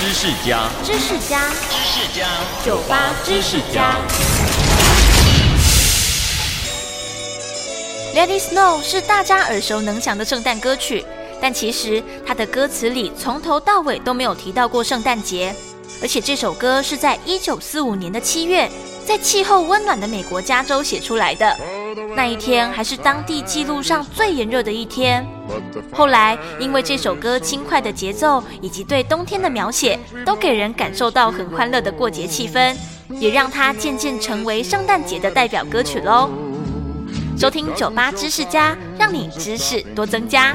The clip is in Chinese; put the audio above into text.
知识家，知识家，知识家，酒吧知识家。Let It Snow 是大家耳熟能详的圣诞歌曲，但其实它的歌词里从头到尾都没有提到过圣诞节。而且这首歌是在一九四五年的七月，在气候温暖的美国加州写出来的。那一天还是当地记录上最炎热的一天。后来因为这首歌轻快的节奏以及对冬天的描写，都给人感受到很欢乐的过节气氛，也让它渐渐成为圣诞节的代表歌曲喽。收听酒吧知识家，让你知识多增加。